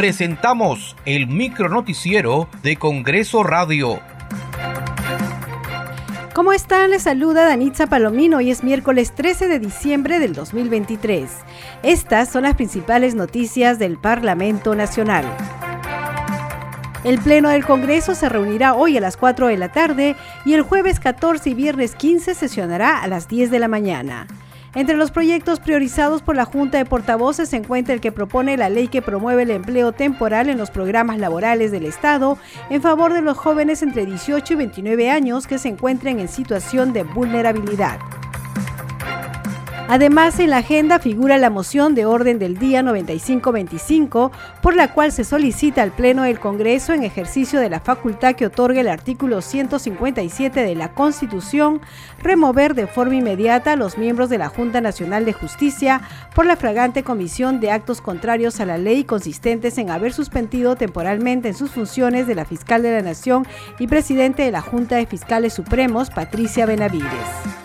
presentamos el micronoticiero de Congreso Radio. ¿Cómo están? Les saluda Danitza Palomino. Hoy es miércoles 13 de diciembre del 2023. Estas son las principales noticias del Parlamento Nacional. El Pleno del Congreso se reunirá hoy a las 4 de la tarde y el jueves 14 y viernes 15 sesionará a las 10 de la mañana. Entre los proyectos priorizados por la Junta de Portavoces se encuentra el que propone la ley que promueve el empleo temporal en los programas laborales del Estado en favor de los jóvenes entre 18 y 29 años que se encuentren en situación de vulnerabilidad. Además, en la agenda figura la moción de orden del día 9525, por la cual se solicita al Pleno del Congreso, en ejercicio de la facultad que otorga el artículo 157 de la Constitución, remover de forma inmediata a los miembros de la Junta Nacional de Justicia por la fragante comisión de actos contrarios a la ley consistentes en haber suspendido temporalmente en sus funciones de la fiscal de la Nación y presidente de la Junta de Fiscales Supremos, Patricia Benavides.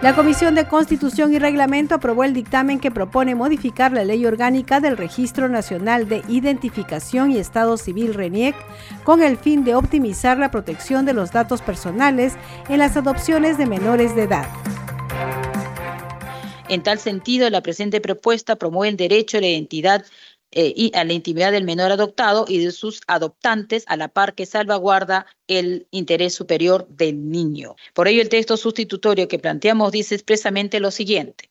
La Comisión de Constitución y Reglamento aprobó el dictamen que propone modificar la ley orgánica del Registro Nacional de Identificación y Estado Civil RENIEC con el fin de optimizar la protección de los datos personales en las adopciones de menores de edad. En tal sentido, la presente propuesta promueve el derecho a la identidad eh, y a la intimidad del menor adoptado y de sus adoptantes, a la par que salvaguarda el interés superior del niño. Por ello, el texto sustitutorio que planteamos dice expresamente lo siguiente.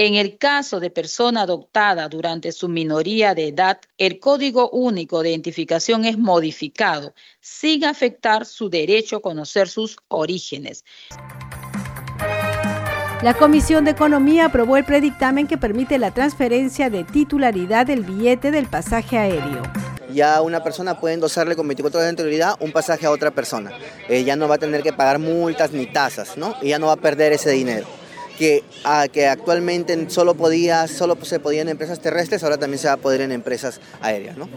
En el caso de persona adoptada durante su minoría de edad, el Código Único de Identificación es modificado sin afectar su derecho a conocer sus orígenes. La Comisión de Economía aprobó el predictamen que permite la transferencia de titularidad del billete del pasaje aéreo. Ya una persona puede endosarle con 24 horas de anterioridad un pasaje a otra persona. Eh, ya no va a tener que pagar multas ni tasas, ¿no? Y ya no va a perder ese dinero. Que, que actualmente solo, podía, solo se podía en empresas terrestres, ahora también se va a poder en empresas aéreas, ¿no?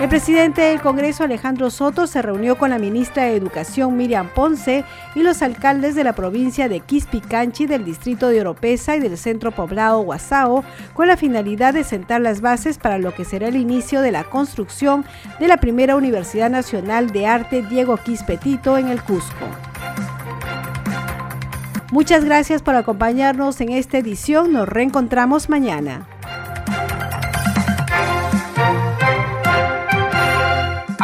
El presidente del Congreso, Alejandro Soto, se reunió con la ministra de Educación, Miriam Ponce, y los alcaldes de la provincia de Quispicanchi, del distrito de Oropesa y del centro poblado Guasao, con la finalidad de sentar las bases para lo que será el inicio de la construcción de la primera Universidad Nacional de Arte Diego Quispetito en el Cusco. Muchas gracias por acompañarnos en esta edición. Nos reencontramos mañana.